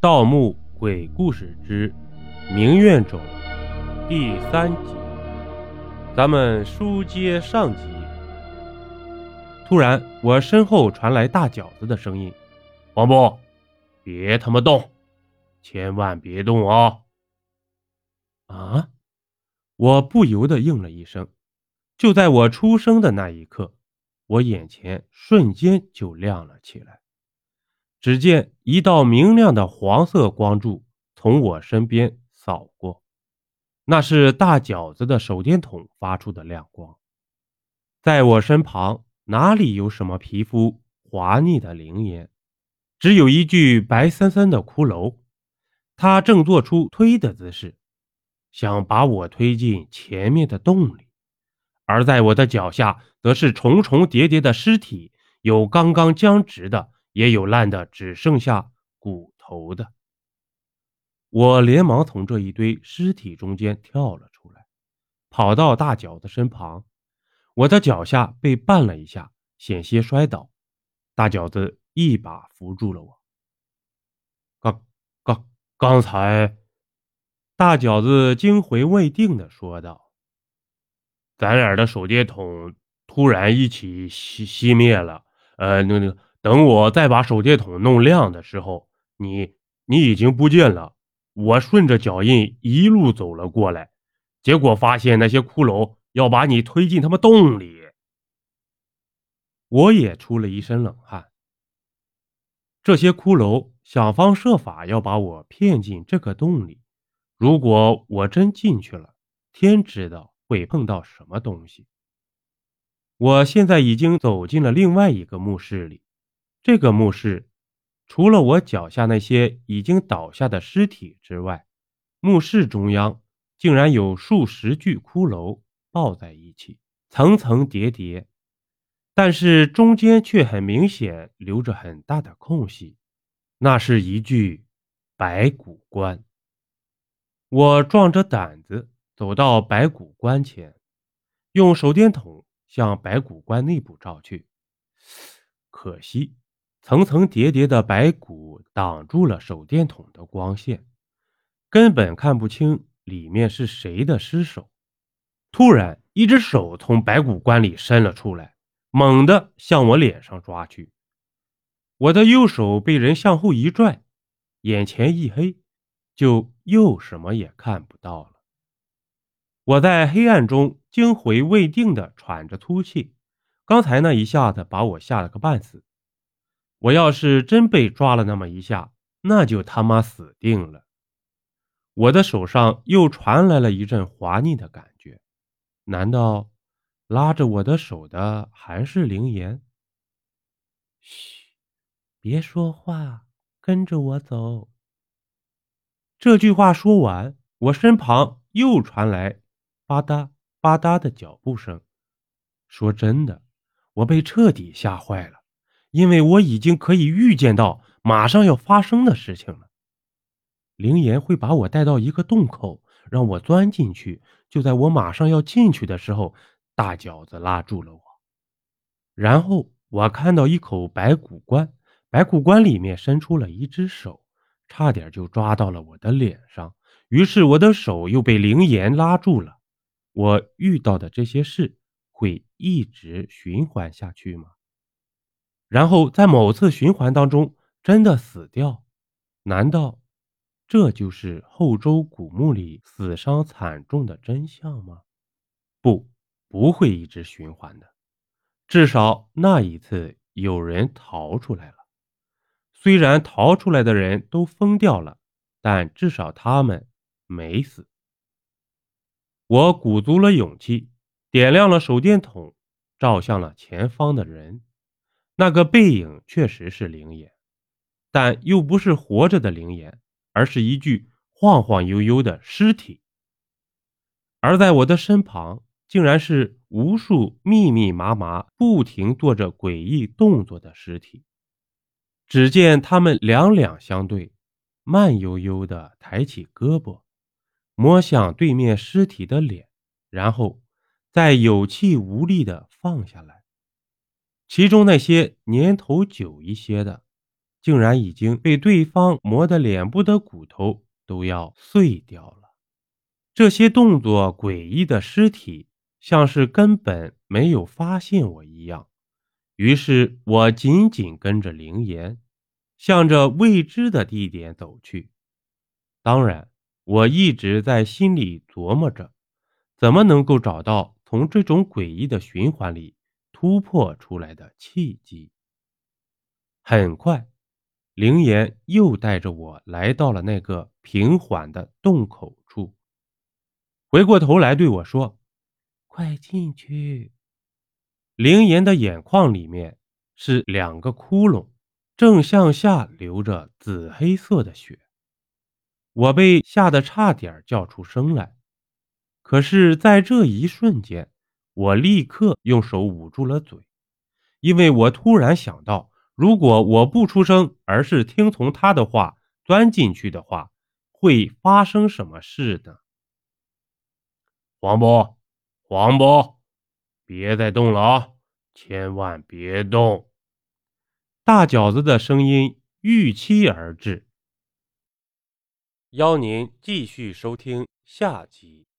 《盗墓鬼故事之明月冢》第三集，咱们书接上集。突然，我身后传来大饺子的声音：“黄波，别他妈动，千万别动啊！”啊！我不由得应了一声。就在我出生的那一刻，我眼前瞬间就亮了起来。只见一道明亮的黄色光柱从我身边扫过，那是大饺子的手电筒发出的亮光。在我身旁，哪里有什么皮肤滑腻的灵岩，只有一具白森森的骷髅，他正做出推的姿势，想把我推进前面的洞里。而在我的脚下，则是重重叠叠的尸体，有刚刚僵直的。也有烂的只剩下骨头的，我连忙从这一堆尸体中间跳了出来，跑到大饺子身旁。我的脚下被绊了一下，险些摔倒。大饺子一把扶住了我。刚刚刚才，大饺子惊魂未定的说道：“咱俩的手电筒突然一起熄熄灭了。呃，那那个。”等我再把手电筒弄亮的时候，你你已经不见了。我顺着脚印一路走了过来，结果发现那些骷髅要把你推进他们洞里。我也出了一身冷汗。这些骷髅想方设法要把我骗进这个洞里。如果我真进去了，天知道会碰到什么东西。我现在已经走进了另外一个墓室里。这个墓室，除了我脚下那些已经倒下的尸体之外，墓室中央竟然有数十具骷髅抱在一起，层层叠叠，但是中间却很明显留着很大的空隙，那是一具白骨棺。我壮着胆子走到白骨棺前，用手电筒向白骨棺内部照去，可惜。层层叠叠的白骨挡住了手电筒的光线，根本看不清里面是谁的尸首。突然，一只手从白骨棺里伸了出来，猛地向我脸上抓去。我的右手被人向后一拽，眼前一黑，就又什么也看不到了。我在黑暗中惊魂未定地喘着粗气，刚才那一下子把我吓了个半死。我要是真被抓了那么一下，那就他妈死定了。我的手上又传来了一阵滑腻的感觉，难道拉着我的手的还是灵岩？嘘，别说话，跟着我走。这句话说完，我身旁又传来吧嗒吧嗒的脚步声。说真的，我被彻底吓坏了。因为我已经可以预见到马上要发生的事情了，灵岩会把我带到一个洞口，让我钻进去。就在我马上要进去的时候，大饺子拉住了我。然后我看到一口白骨棺，白骨棺里面伸出了一只手，差点就抓到了我的脸上。于是我的手又被灵岩拉住了。我遇到的这些事会一直循环下去吗？然后在某次循环当中真的死掉，难道这就是后周古墓里死伤惨重的真相吗？不，不会一直循环的。至少那一次有人逃出来了，虽然逃出来的人都疯掉了，但至少他们没死。我鼓足了勇气，点亮了手电筒，照向了前方的人。那个背影确实是灵眼，但又不是活着的灵眼，而是一具晃晃悠悠的尸体。而在我的身旁，竟然是无数密密麻麻、不停做着诡异动作的尸体。只见他们两两相对，慢悠悠地抬起胳膊，摸向对面尸体的脸，然后再有气无力地放下来。其中那些年头久一些的，竟然已经被对方磨得脸部的骨头都要碎掉了。这些动作诡异的尸体，像是根本没有发现我一样。于是我紧紧跟着灵岩，向着未知的地点走去。当然，我一直在心里琢磨着，怎么能够找到从这种诡异的循环里突破出来的契机。很快。灵岩又带着我来到了那个平缓的洞口处，回过头来对我说：“快进去。”灵岩的眼眶里面是两个窟窿，正向下流着紫黑色的血。我被吓得差点叫出声来，可是，在这一瞬间，我立刻用手捂住了嘴，因为我突然想到。如果我不出声，而是听从他的话钻进去的话，会发生什么事呢？黄渤，黄渤，别再动了啊！千万别动！大饺子的声音预期而至。邀您继续收听下集。